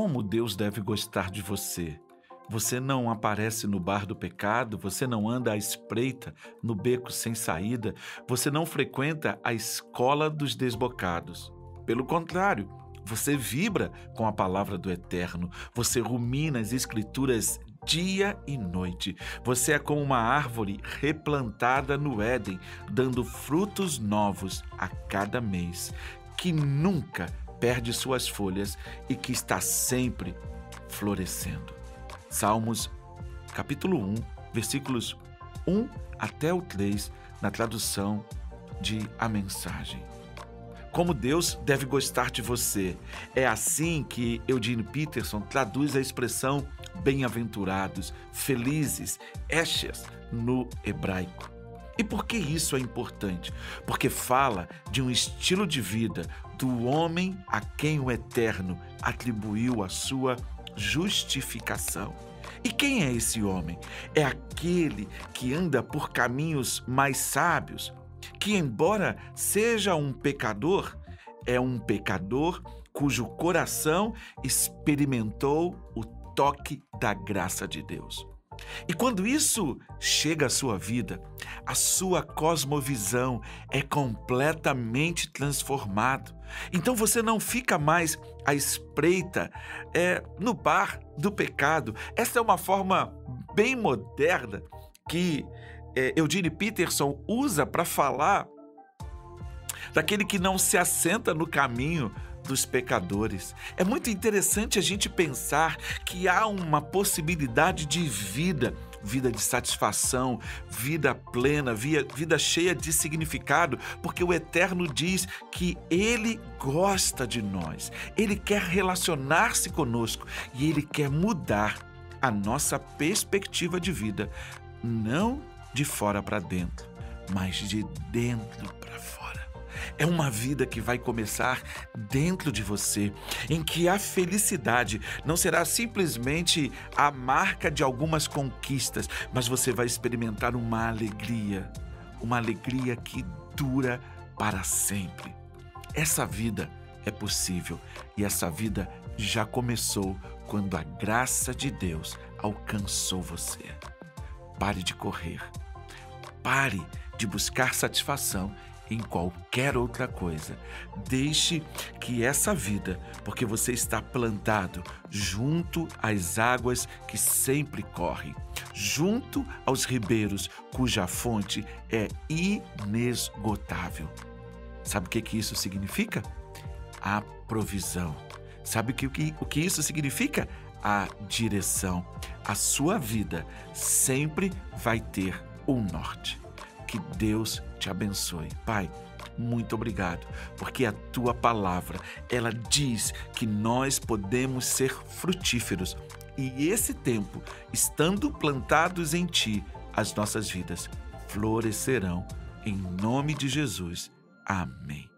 Como Deus deve gostar de você? Você não aparece no bar do pecado, você não anda à espreita no beco sem saída, você não frequenta a escola dos desbocados. Pelo contrário, você vibra com a palavra do Eterno, você rumina as Escrituras dia e noite. Você é como uma árvore replantada no Éden, dando frutos novos a cada mês, que nunca perde suas folhas e que está sempre florescendo. Salmos, capítulo 1, versículos 1 até o 3, na tradução de A Mensagem. Como Deus deve gostar de você. É assim que Eugene Peterson traduz a expressão bem-aventurados, felizes, esches no hebraico. E por que isso é importante? Porque fala de um estilo de vida do homem a quem o Eterno atribuiu a sua justificação. E quem é esse homem? É aquele que anda por caminhos mais sábios, que, embora seja um pecador, é um pecador cujo coração experimentou o toque da graça de Deus. E quando isso chega à sua vida, a sua cosmovisão é completamente transformada. Então você não fica mais à espreita é, no bar do pecado. Essa é uma forma bem moderna que é, Eugene Peterson usa para falar daquele que não se assenta no caminho dos pecadores. É muito interessante a gente pensar que há uma possibilidade de vida vida de satisfação, vida plena, vida cheia de significado, porque o Eterno diz que Ele gosta de nós, Ele quer relacionar-se conosco e Ele quer mudar a nossa perspectiva de vida, não de fora para dentro, mas de dentro para. É uma vida que vai começar dentro de você, em que a felicidade não será simplesmente a marca de algumas conquistas, mas você vai experimentar uma alegria, uma alegria que dura para sempre. Essa vida é possível e essa vida já começou quando a graça de Deus alcançou você. Pare de correr. Pare de buscar satisfação em qualquer outra coisa. Deixe que essa vida, porque você está plantado junto às águas que sempre correm, junto aos ribeiros cuja fonte é inesgotável. Sabe o que, que isso significa? A provisão. Sabe o que, o que isso significa? A direção. A sua vida sempre vai ter um norte. Que Deus te abençoe. Pai, muito obrigado, porque a tua palavra, ela diz que nós podemos ser frutíferos e esse tempo, estando plantados em ti, as nossas vidas florescerão em nome de Jesus. Amém.